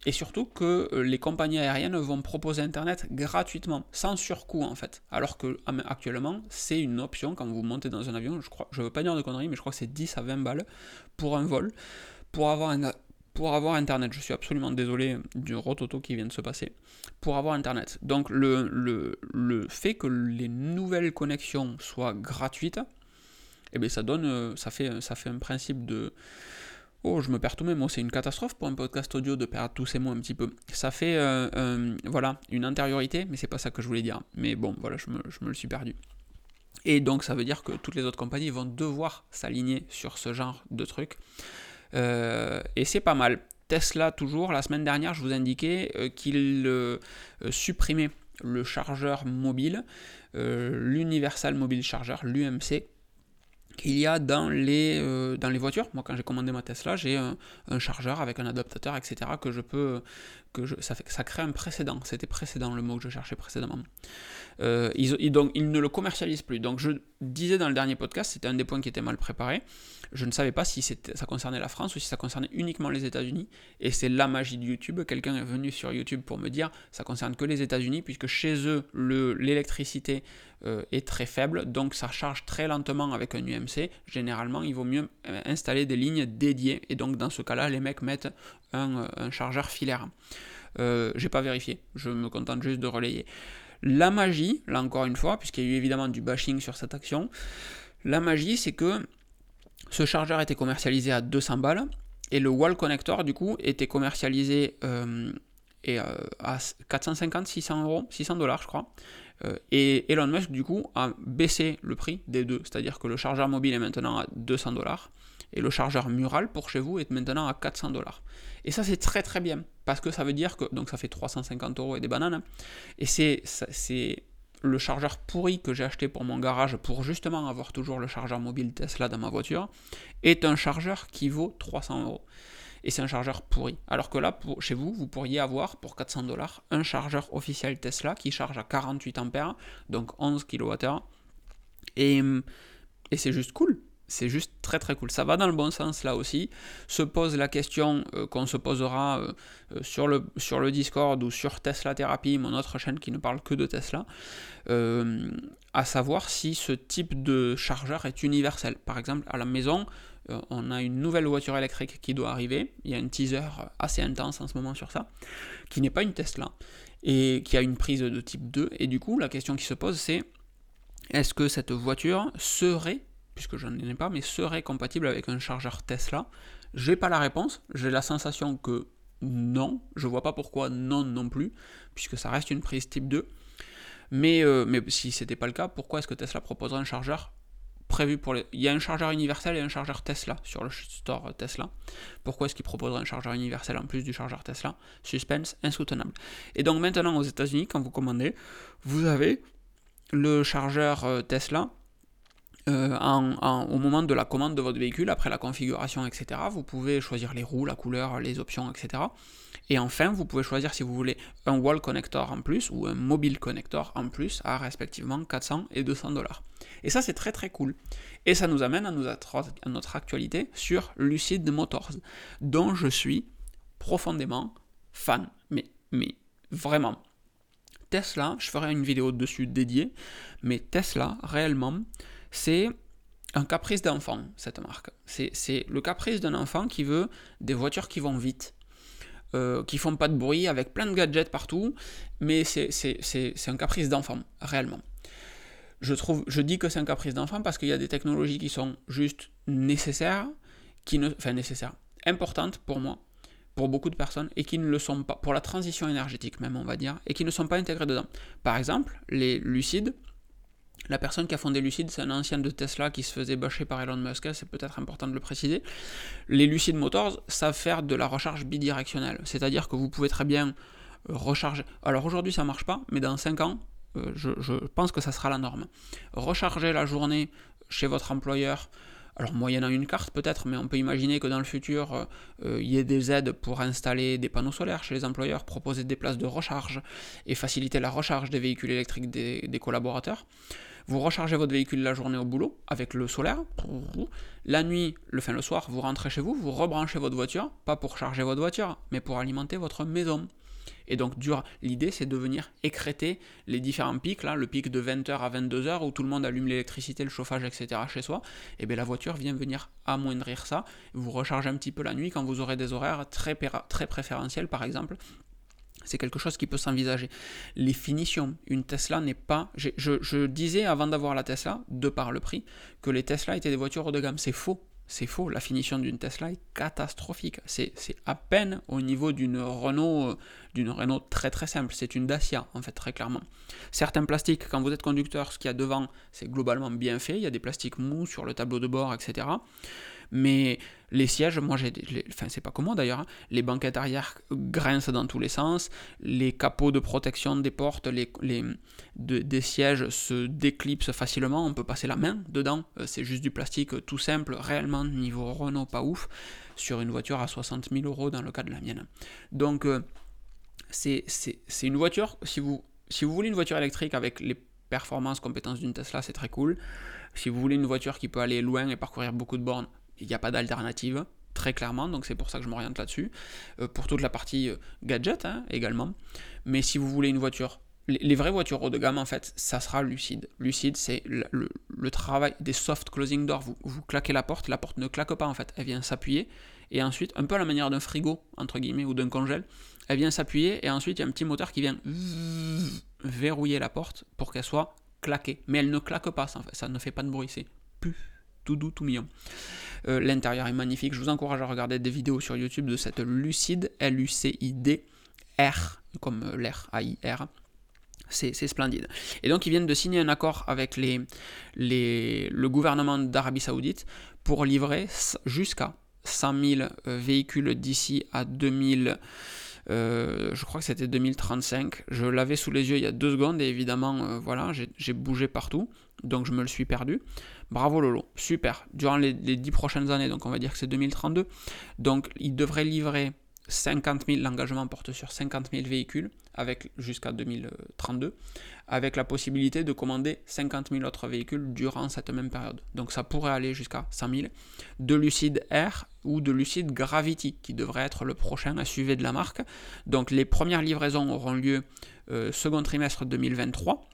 et, surtout que les compagnies aériennes vont proposer Internet gratuitement, sans surcoût en fait. Alors que actuellement, c'est une option quand vous montez dans un avion, je je veux pas dire de conneries, mais je crois que c'est 10 à 20 balles pour un vol, pour avoir un, pour avoir Internet. Je suis absolument désolé du rototo qui vient de se passer. Pour avoir Internet. Donc le, le, fait que les nouvelles connexions soient gratuites, eh bien ça donne, euh, ça fait, ça fait un principe de... Oh, je me perds tous mes mots, c'est une catastrophe pour un podcast audio de perdre tous ces mots un petit peu. Ça fait, euh, voilà, une intériorité, mais c'est pas ça que je voulais dire. Mais bon, voilà, je me, je me le suis perdu. Et donc ça veut dire que toutes les autres compagnies vont devoir s'aligner sur ce genre de truc. Euh, et c'est pas mal. Tesla, toujours, la semaine dernière, je vous indiquais euh, qu'il euh, supprimait le chargeur mobile, l'Universal Mobile Charger, l'UMC, qu'il y a dans les, dans les voitures. Moi, quand j'ai commandé ma Tesla, j'ai un, chargeur avec un adaptateur, etc. que je peux. Que je, ça, fait, ça crée un précédent. C'était précédent le mot que je cherchais précédemment. Donc, ils ne le commercialisent plus. Donc, je disais dans le dernier podcast, c'était un des points qui était mal préparé. Je ne savais pas si ça concernait la France ou si ça concernait uniquement les États-Unis. Et c'est la magie de YouTube. Quelqu'un est venu sur YouTube pour me dire ça concerne que les États-Unis, puisque chez eux, l'électricité euh, est très faible. Donc, ça charge très lentement avec un UMC. Généralement, il vaut mieux euh, installer des lignes dédiées. Et donc, dans ce cas-là, les mecs mettent un, chargeur filaire. Euh, j'ai pas vérifié, je me contente juste de relayer. La magie, là encore une fois, puisqu'il y a eu évidemment du bashing sur cette action, la magie c'est que ce chargeur était commercialisé à 200 balles et le wall connector du coup était commercialisé euh, euh, à 450, 600 euros, 600 dollars je crois. Euh, et Elon Musk du coup a baissé le prix des deux, c'est-à-dire que le chargeur mobile est maintenant à 200 dollars et le chargeur mural pour chez vous est maintenant à 400 dollars. Et ça c'est très très bien parce que ça veut dire que donc ça fait 350 euros et des bananes. Hein. et c'est le chargeur pourri que j'ai acheté pour mon garage pour justement avoir toujours le chargeur mobile Tesla dans ma voiture est un chargeur qui vaut 300 euros. Et c'est un chargeur pourri. Alors que là, pour, chez vous, vous pourriez avoir pour 400 dollars un chargeur officiel Tesla qui charge à 48 ampères, donc 11 kWh. Et c'est juste cool. C'est juste très très cool. Ça va dans le bon sens là aussi. Se pose la question euh, qu'on se posera euh, euh, sur, le, sur le Discord ou sur Tesla Therapy, mon autre chaîne qui ne parle que de Tesla, à savoir si ce type de chargeur est universel. Par exemple, à la maison, on a une nouvelle voiture électrique qui doit arriver. Il y a un teaser assez intense en ce moment sur ça, qui n'est pas une Tesla et qui a une prise de type 2. Et du coup, la question qui se pose, c'est est-ce que cette voiture serait puisque je n'en ai pas, mais serait compatible avec un chargeur Tesla J'ai pas la réponse, j'ai la sensation que non, je vois pas pourquoi non non plus, puisque ça reste une prise type 2. Mais, euh, mais si c'était pas le cas, pourquoi est-ce que Tesla proposerait un chargeur prévu pour les... Il y a un chargeur universel et un chargeur Tesla sur le store Tesla. Pourquoi est-ce qu'ils proposeraient un chargeur universel en plus du chargeur Tesla? Suspense insoutenable. Et donc maintenant aux États-Unis, quand vous commandez, vous avez le chargeur euh, au moment de la commande de votre véhicule, après la configuration, etc., vous pouvez choisir les roues, la couleur, les options, etc. Et enfin, vous pouvez choisir si vous voulez un wall connector en plus ou un mobile connector en plus à respectivement 400 et 200 dollars. Et ça, c'est très très cool. Et ça nous amène à, à notre actualité sur Lucid Motors, dont je suis profondément fan. Mais, mais vraiment. Tesla, je ferai une vidéo dessus dédiée, mais Tesla, réellement, c'est un caprice d'enfant, cette marque. C'est le caprice d'un enfant qui veut des voitures qui vont vite, euh, qui font pas de bruit, avec plein de gadgets partout, mais c'est un caprice d'enfant, réellement. Je, trouve, je dis que c'est un caprice d'enfant parce qu'il y a des technologies qui sont juste nécessaires, qui ne, enfin nécessaires, importantes pour moi, pour beaucoup de personnes, et qui ne le sont pas, pour la transition énergétique même, on va dire, et qui ne sont pas intégrées dedans. Par exemple, les lucides, la personne qui a fondé Lucid, c'est un ancien de Tesla qui se faisait bâcher par Elon Musk, c'est peut-être important de le préciser. Les Lucid Motors savent faire de la recharge bidirectionnelle, c'est-à-dire que vous pouvez très bien euh, recharger. Alors aujourd'hui ça marche pas, mais dans 5 ans, euh, je, pense que ça sera la norme. Recharger la journée chez votre employeur, alors moyennant une carte peut-être, mais on peut imaginer que dans le futur, euh, il y ait des aides pour installer des panneaux solaires chez les employeurs, proposer des places de recharge et faciliter la recharge des véhicules électriques des collaborateurs. Vous rechargez votre véhicule la journée au boulot avec le solaire. La nuit, le fin le soir, vous rentrez chez vous, vous rebranchez votre voiture, pas pour charger votre voiture, mais pour alimenter votre maison. Et donc l'idée c'est de venir écréter les différents pics, le pic de 20h à 22h où tout le monde allume l'électricité, le chauffage, etc. chez soi, et bien la voiture vient venir amoindrir ça, vous rechargez un petit peu la nuit quand vous aurez des horaires très préférentiels par exemple, c'est quelque chose qui peut s'envisager. Les finitions, une Tesla n'est pas... Je, disais avant d'avoir la Tesla, de par le prix, que les Tesla étaient des voitures haut de gamme. C'est faux. C'est faux. La finition d'une Tesla est catastrophique. C'est à peine au niveau d'une Renault, euh, d'une Renault très très simple. C'est une Dacia, en fait, très clairement. Certains plastiques, quand vous êtes conducteur, ce qu'il y a devant, c'est globalement bien fait. Il y a des plastiques mous sur le tableau de bord, etc. Mais les sièges, moi j'ai. Enfin, c'est pas comment d'ailleurs. Hein. Les banquettes arrière grincent dans tous les sens. Les capots de protection des portes, les, les des sièges se déclipsent facilement. On peut passer la main dedans. Euh, c'est juste du plastique tout simple, réellement niveau Renault pas ouf. Sur une voiture à 60 000 euros dans le cas de la mienne. Donc, euh, c'est une voiture. Si vous, si vous voulez une voiture électrique avec les performances, compétences d'une Tesla, c'est très cool. Si vous voulez une voiture qui peut aller loin et parcourir beaucoup de bornes, il n'y a pas d'alternative, très clairement, donc c'est pour ça que je m'oriente là-dessus. Euh, pour toute la partie euh, gadget hein, également. Mais si vous voulez une voiture, les, vraies voitures haut de gamme, en fait, ça sera lucide. Lucide, c'est le, travail des soft closing doors. Vous, claquez la porte, la porte ne claque pas, en fait, elle vient s'appuyer. Et ensuite, un peu à la manière d'un frigo, entre guillemets, ou d'un congèle, elle vient s'appuyer, et ensuite, il y a un petit moteur qui vient verrouiller la porte pour qu'elle soit claquée. Mais elle ne claque pas, ça, ça ne fait pas de bruit, c'est pu tout doux, tout mignon. Euh, l'intérieur est magnifique. Je vous encourage à regarder des vidéos sur YouTube de cette Lucide, L-U-C-I-D, R, comme euh, l'air, A-I-R. C'est splendide. Et donc, ils viennent de signer un accord avec le gouvernement d'Arabie Saoudite pour livrer jusqu'à 100 000 euh, véhicules d'ici à 2000. je crois que c'était 2035. Je l'avais sous les yeux il y a deux secondes et évidemment, voilà, j'ai bougé partout, donc je me le suis perdu. Bravo Lolo, super. Durant les, dix prochaines années, donc on va dire que c'est 2032. Donc il devrait livrer 50 000, l'engagement porte sur 50 000 véhicules jusqu'à 2032, avec la possibilité de commander 50 000 autres véhicules durant cette même période. Donc ça pourrait aller jusqu'à 100 000. De Lucid Air ou de Lucid Gravity, qui devrait être le prochain SUV de la marque. Donc les premières livraisons auront lieu euh, second trimestre 2023.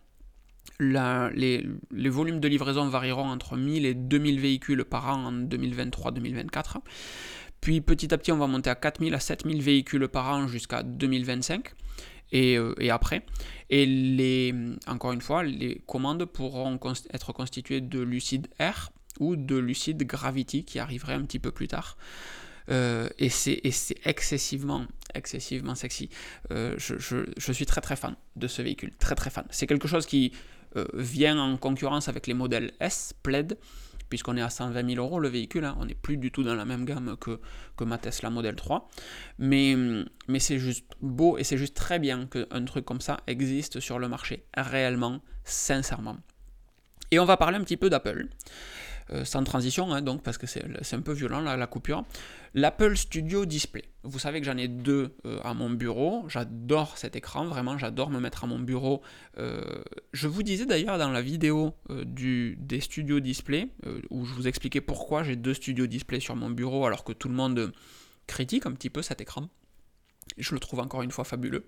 Les, volumes de livraison varieront entre 1000 et 2000 véhicules par an en 2023-2024. Puis petit à petit, on va monter à 4000 à 7000 véhicules par an jusqu'à 2025 euh, et, après. Et les, encore une fois, les commandes pourront être constituées de Lucid Air ou de Lucid Gravity qui arriverait un petit peu plus tard. Euh, et c'est excessivement, excessivement sexy. Euh, je, suis très très fan de ce véhicule, très très fan. C'est quelque chose qui vient en concurrence avec les modèles S, Plaid, puisqu'on est à 120 000 euros le véhicule, hein. on n'est plus du tout dans la même gamme que, que ma Tesla Model 3. Mais, mais c'est juste beau et c'est juste très bien qu'un truc comme ça existe sur le marché, réellement, sincèrement. Et on va parler un petit peu d'Apple. Euh, sans transition, hein, donc parce que c'est un peu violent la, coupure. L'Apple Studio Display. Vous savez que j'en ai deux euh, à mon bureau. J'adore cet écran, vraiment, j'adore me mettre à mon bureau. Euh, je vous disais d'ailleurs dans la vidéo des Studio Display, où je vous expliquais pourquoi j'ai deux Studio Display sur mon bureau alors que tout le monde critique un petit peu cet écran. Je le trouve encore une fois fabuleux.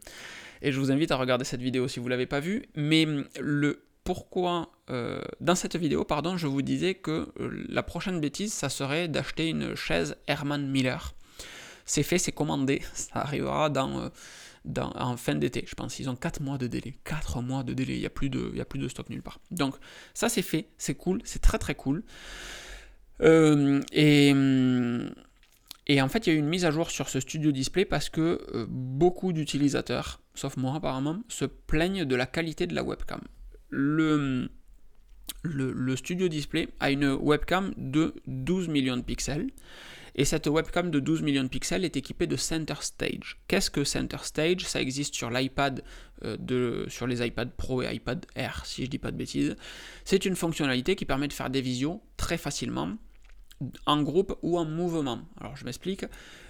Et je vous invite à regarder cette vidéo si vous ne l'avez pas vue. Mais le pourquoi, euh, dans cette vidéo, pardon, je vous disais que euh, la prochaine bêtise, ça serait d'acheter une chaise Herman Miller. C'est fait, c'est commandé, <laughs> ça arrivera euh, dans en fin d'été, je pense. Ils ont 4 mois de délai. 4 mois de délai, il n'y a, plus de, a plus de stock nulle part. Donc ça c'est fait, c'est cool, c'est très très cool. et... Et en fait, il y a eu une mise à jour sur ce studio display parce que beaucoup d'utilisateurs, sauf moi apparemment, se plaignent de la qualité de la webcam le, Studio Display a une webcam de 12 millions de pixels. Et cette webcam de 12 millions de pixels est équipée de Center Stage. Qu'est-ce que Center Stage? Ça existe sur l'iPad, euh, sur les iPad Pro et iPad Air, si je dis pas de bêtises. C'est une fonctionnalité qui permet de faire des visios très facilement, en groupe ou en mouvement. Alors je m'explique.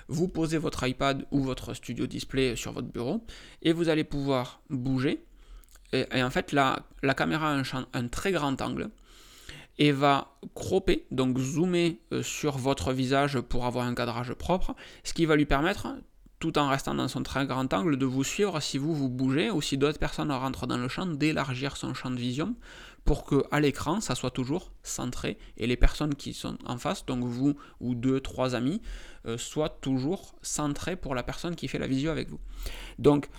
Vous posez votre iPad ou votre Studio Display sur votre bureau et vous allez pouvoir bouger et, en fait, la, la caméra a un, très grand angle et va cropper, donc zoomer euh, sur votre visage pour avoir un cadrage propre, ce qui va lui permettre, tout en restant dans son très grand angle, de vous suivre si vous vous bougez ou si d'autres personnes rentrent dans le champ, d'élargir son champ de vision pour que à l'écran ça soit toujours centré et les personnes qui sont en face, donc vous ou deux, trois amis, euh, soient toujours centrés pour la personne qui fait la visio avec vous. Donc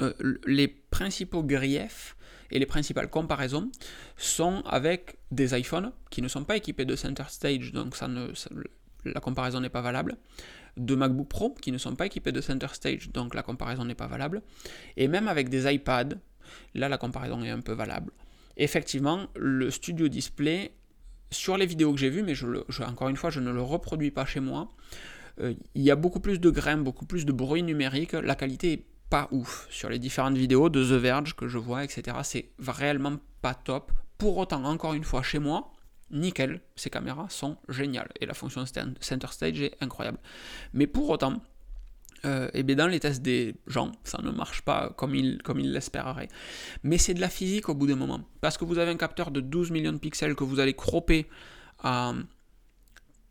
euh, les principaux griefs et les principales comparaisons sont avec des iPhones qui ne sont pas équipés de Center Stage, donc ça ne, la comparaison n'est pas valable, de MacBook Pro qui ne sont pas équipés de Center Stage, donc la comparaison n'est pas valable, et même avec des iPads, là la comparaison est un peu valable. Effectivement, le Studio Display, sur les vidéos que j'ai vues, mais je, encore une fois, je ne le reproduis pas chez moi, euh, il y a beaucoup plus de grains, beaucoup plus de bruit numérique, la qualité est pas ouf. Sur les différentes vidéos de The Verge que je vois, etc., c'est réellement pas top. Pour autant, encore une fois, chez moi, nickel, ces caméras sont géniales. Et la fonction Center Stage est incroyable. Mais pour autant, euh, et bien dans les tests des gens, ça ne marche pas comme ils comme il l'espéreraient. Mais c'est de la physique au bout d'un moment. Parce que vous avez un capteur de 12 millions de pixels que vous allez cropper à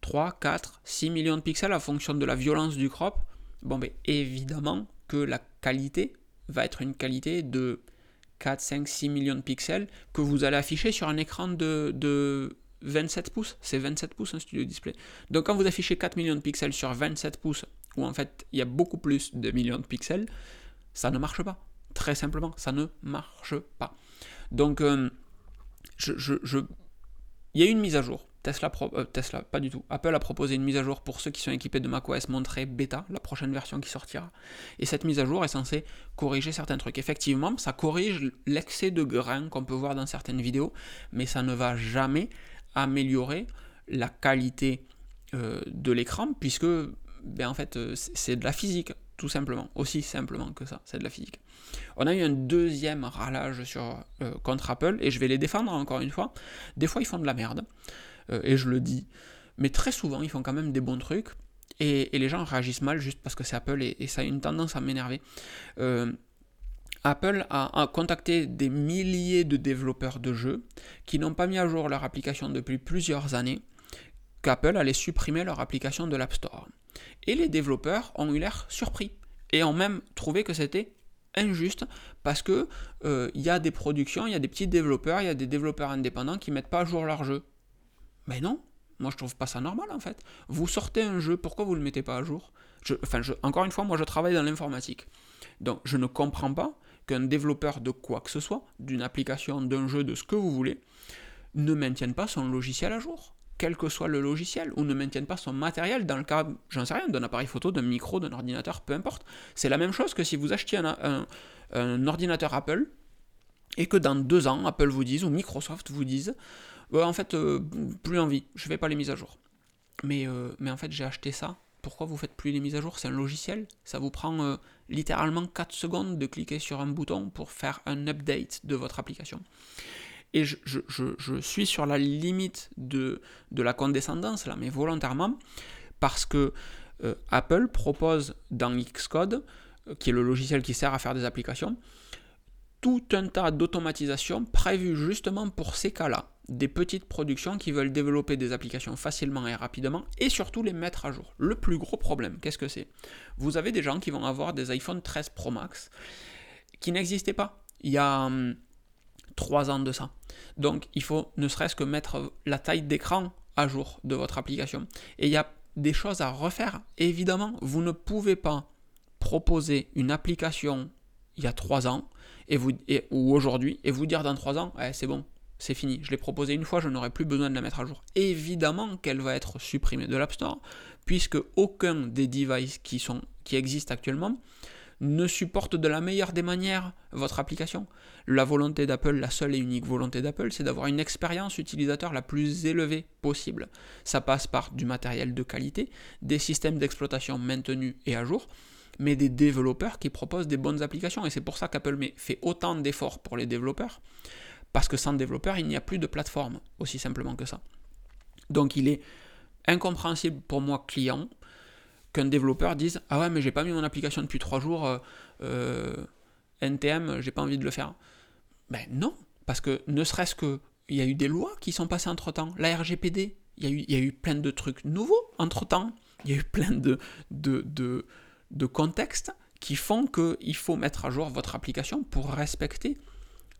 3, 4, 6 millions de pixels en fonction de la violence du crop. Bon, ben évidemment, que la qualité va être une qualité de 4, 5, 6 millions de pixels que vous allez afficher sur un écran de, 27 pouces. C'est 27 pouces un studio display. Donc quand vous affichez 4 millions de pixels sur 27 pouces, où en fait il y a beaucoup plus de millions de pixels, ça ne marche pas. Très simplement, ça ne marche pas. Donc, euh, je, il y a une mise à jour Tesla, euh, Tesla, pas du tout. Apple a proposé une mise à jour pour ceux qui sont équipés de macOS montré bêta, la prochaine version qui sortira. Et cette mise à jour est censée corriger certains trucs. Effectivement, ça corrige l'excès de grain qu'on peut voir dans certaines vidéos, mais ça ne va jamais améliorer la qualité euh, de l'écran, puisque ben, en fait, euh, c'est de la physique, tout simplement. Aussi simplement que ça, c'est de la physique. On a eu un deuxième râlage sur, contre Apple, et je vais les défendre encore une fois. Des fois, ils font de la merde. Euh, et je le dis. Mais très souvent, ils font quand même des bons trucs. et, les gens réagissent mal juste parce que c'est Apple et, ça a une tendance à m'énerver. Euh, Apple a, contacté des milliers de développeurs de jeux qui n'ont pas mis à jour leur application depuis plusieurs années, qu'Apple allait supprimer leur application de l'App Store. Et les développeurs ont eu l'air surpris et ont même trouvé que c'était injuste parce que euh, il y a des productions, il y a des petits développeurs, il y a des développeurs indépendants qui mettent pas à jour leur jeu. Mais non, moi je trouve pas ça normal en fait. Vous sortez un jeu, pourquoi vous le mettez pas à jour? Enfin, Encore une fois, moi je travaille dans l'informatique. Donc je ne comprends pas qu'un développeur de quoi que ce soit, d'une application, d'un jeu, de ce que vous voulez, ne maintienne pas son logiciel à jour, quel que soit le logiciel, ou ne maintienne pas son matériel, dans le cas, j'en sais rien, d'un appareil photo, d'un micro, d'un ordinateur, peu importe. C'est la même chose que si vous achetiez un, ordinateur Apple, et que dans deux ans, Apple vous dise, ou Microsoft vous dise, en fait, euh, plus envie, je fais pas les mises à jour. Mais, euh, mais en fait, j'ai acheté ça pourquoi vous faites plus les mises à jour? C'est un logiciel. Ça vous prend euh, littéralement 4 secondes de cliquer sur un bouton pour faire un update de votre application. Et je, suis sur la limite de, la condescendance, là, mais volontairement, parce que Apple propose dans Xcode, qui est le logiciel qui sert à faire des applications, tout un tas d'automatisation prévues justement pour ces cas-là des petites productions qui veulent développer des applications facilement et rapidement et surtout les mettre à jour. Le plus gros problème, qu'est-ce que c'est? Vous avez des gens qui vont avoir des iPhone 13 Pro Max qui n'existaient pas il y a 3 hum, ans de ça. Donc il faut ne serait-ce que mettre la taille d'écran à jour de votre application. Et il y a des choses à refaire. évidemment, vous ne pouvez pas proposer une application il y a 3 ans et vous, ou aujourd'hui et vous dire dans 3 ans, eh, c'est bon, c'est fini. Je l'ai proposé une fois, je n'aurai plus besoin de la mettre à jour. Évidemment qu'elle va être supprimée de l'App Store, puisque aucun des devices qui, qui existent actuellement ne supporte de la meilleure des manières votre application. La volonté d'Apple, la seule et unique volonté d'Apple, c'est d'avoir une expérience utilisateur la plus élevée possible. Ça passe par du matériel de qualité, des systèmes d'exploitation maintenus et à jour, mais des développeurs qui proposent des bonnes applications. Et c'est pour ça qu'Apple fait autant d'efforts pour les développeurs, parce que sans développeur, il n'y a plus de plateforme, aussi simplement que ça. Donc il est incompréhensible pour moi, client, qu'un développeur dise Ah ouais, mais j'ai pas mis mon application depuis trois jours, euh, euh, NTM, j'ai pas envie de le faire. Ben non, parce que ne serait-ce que il y a eu des lois qui sont passées entre temps. La RGPD, il y, a eu, il y a eu plein de trucs nouveaux entre temps. Il y a eu plein de, de, de, de contextes qui font qu'il faut mettre à jour votre application pour respecter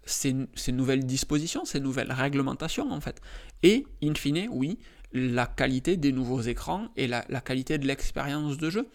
ces, nouvelles dispositions, ces nouvelles réglementations en fait. Et, in fine, oui, la qualité des nouveaux écrans et la, qualité de l'expérience de jeu.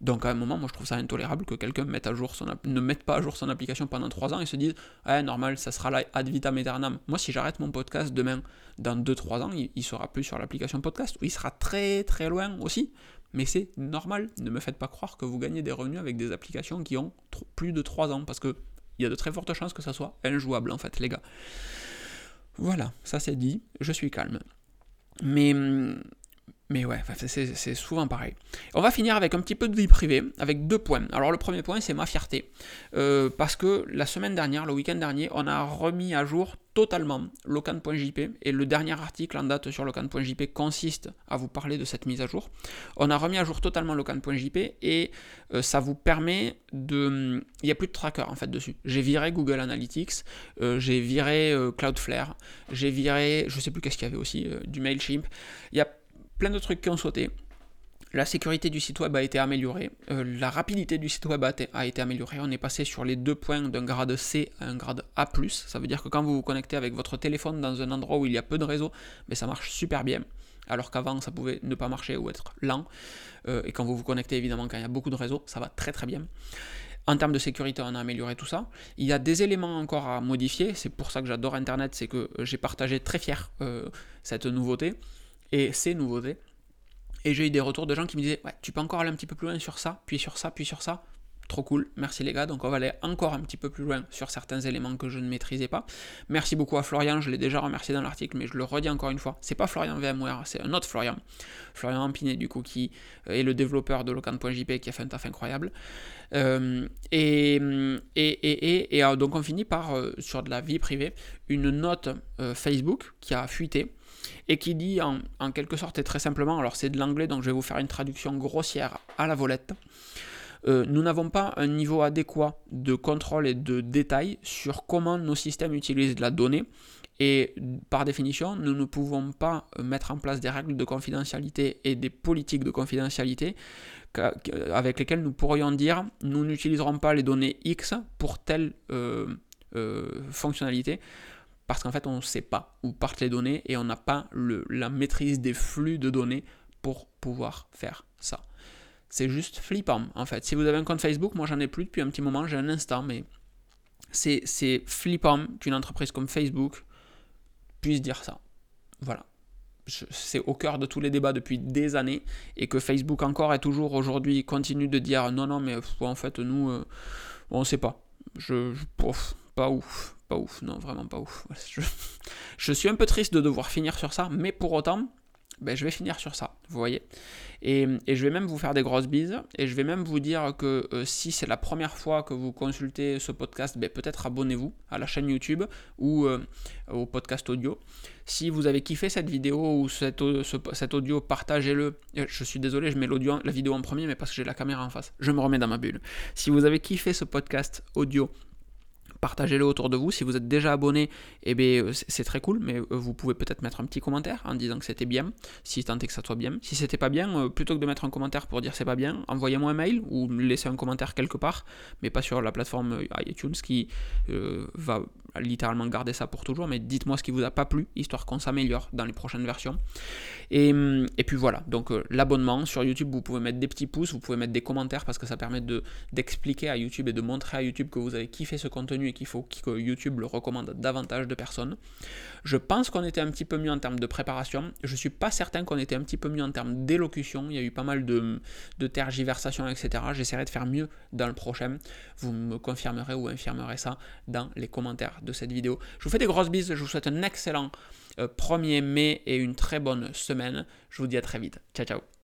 Donc à un moment, moi je trouve ça intolérable que quelqu'un mette à jour son, ne mette pas à jour son application pendant 3 ans et se dise ah, normal, ça sera là ad vitam aeternam. Moi, si j'arrête mon podcast demain, dans 2-3 ans, il, sera plus sur l'application podcast, ou il sera très très loin aussi. Mais c'est normal, ne me faites pas croire que vous gagnez des revenus avec des applications qui ont plus de 3 ans, parce que il y a de très fortes chances que ça soit injouable en fait, les gars. Voilà, ça c'est dit, je suis calme. Mais hum, mais ouais, c'est souvent pareil. On va finir avec un petit peu de vie privée, avec deux points. Alors le premier point, c'est ma fierté. Euh, parce que la semaine dernière, le week-end dernier, on a remis à jour totalement locan.jp. Et le dernier article en date sur locan.jp consiste à vous parler de cette mise à jour. On a remis à jour totalement locan.jp et euh, ça vous permet de... Il n'y a plus de tracker en fait dessus. J'ai viré Google Analytics, euh, j'ai viré Cloudflare, j'ai viré, je sais plus qu'est-ce qu'il y avait aussi, du MailChimp. Il y a plein de trucs qui ont sauté. La sécurité du site web a été améliorée, euh, la rapidité du site web a, été améliorée. On est passé sur les deux points d'un grade C à un grade A. Ça veut dire que quand vous vous connectez avec votre téléphone dans un endroit où il y a peu de réseau, mais ça marche super bien. Alors qu'avant ça pouvait ne pas marcher ou être lent. Euh, et quand vous vous connectez évidemment quand il y a beaucoup de réseau, ça va très très bien. En termes de sécurité, on a amélioré tout ça. Il y a des éléments encore à modifier. C'est pour ça que j'adore Internet, c'est que j'ai partagé très fier euh, cette nouveauté et ces nouveautés. Et j'ai eu des retours de gens qui me disaient Ouais, tu peux encore aller un petit peu plus loin sur ça, puis sur ça, puis sur ça. trop cool, merci les gars. Donc on va aller encore un petit peu plus loin sur certains éléments que je ne maîtrisais pas. Merci beaucoup à Florian, je l'ai déjà remercié dans l'article, mais je le redis encore une fois. C'est pas Florian VMware, c'est un autre Florian. Florian Ampinet, du coup, qui est le développeur de locan.jp qui a fait un taf incroyable. Euh, et, et, et, euh, donc on finit par, euh, sur de la vie privée, une note Facebook qui a fuité et qui dit en, quelque sorte et très simplement, alors c'est de l'anglais donc je vais vous faire une traduction grossière à la volette. Euh, nous n'avons pas un niveau adéquat de contrôle et de détail sur comment nos systèmes utilisent la donnée. Et par définition, nous ne pouvons pas mettre en place des règles de confidentialité et des politiques de confidentialité avec lesquelles nous pourrions dire nous n'utiliserons pas les données X pour telle euh, euh, fonctionnalité parce qu'en fait on ne sait pas où partent les données et on n'a pas la maîtrise des flux de données pour pouvoir faire ça. C'est juste flippant, en fait. Si vous avez un compte Facebook, moi j'en ai plus depuis un petit moment, j'ai un instant, mais c'est flippant qu'une entreprise comme Facebook puisse dire ça. Voilà. C'est au cœur de tous les débats depuis des années et que Facebook encore et toujours aujourd'hui continue de dire non, non, mais en fait, nous, euh, on ne sait pas. Pas ouf, pas ouf, non, vraiment pas ouf. <laughs> Je, suis un peu triste de devoir finir sur ça, mais pour autant, ben, je vais finir sur ça, vous voyez. Et, je vais même vous faire des grosses bises, et je vais même vous dire que euh, si c'est la première fois que vous consultez ce podcast, ben, peut-être abonnez-vous à la chaîne YouTube ou euh, au podcast audio. Si vous avez kiffé cette vidéo ou cet, cet audio, partagez-le. Je suis désolé, je mets l'audio, la vidéo en premier, mais parce que j'ai la caméra en face. Je me remets dans ma bulle. Si vous avez kiffé ce podcast audio, partagez-le autour de vous. Si vous êtes déjà abonné, eh bien, euh, c'est très cool, mais euh, vous pouvez peut-être mettre un petit commentaire en disant que c'était bien, si tant est que ça soit bien. Si c'était pas bien, euh, plutôt que de mettre un commentaire pour dire c'est pas bien, envoyez-moi un mail ou laissez un commentaire quelque part, mais pas sur la plateforme iTunes qui va littéralement garder ça pour toujours, mais dites-moi ce qui vous a pas plu, histoire qu'on s'améliore dans les prochaines versions. Et, et puis voilà, donc l'abonnement sur YouTube, vous pouvez mettre des petits pouces, vous pouvez mettre des commentaires parce que ça permet d'expliquer à YouTube et de montrer à YouTube que vous avez kiffé ce contenu et qu'il faut que YouTube le recommande davantage de personnes. Je pense qu'on était un petit peu mieux en termes de préparation. Je suis pas certain qu'on était un petit peu mieux en termes d'élocution. Il y a eu pas mal de, de tergiversations, etc. J'essaierai de faire mieux dans le prochain. Vous me confirmerez ou infirmerez ça dans les commentaires cette vidéo. Je vous fais des grosses bises. Je vous souhaite un excellent 1er euh, mai et une très bonne semaine. Je vous dis à très vite. Ciao, ciao.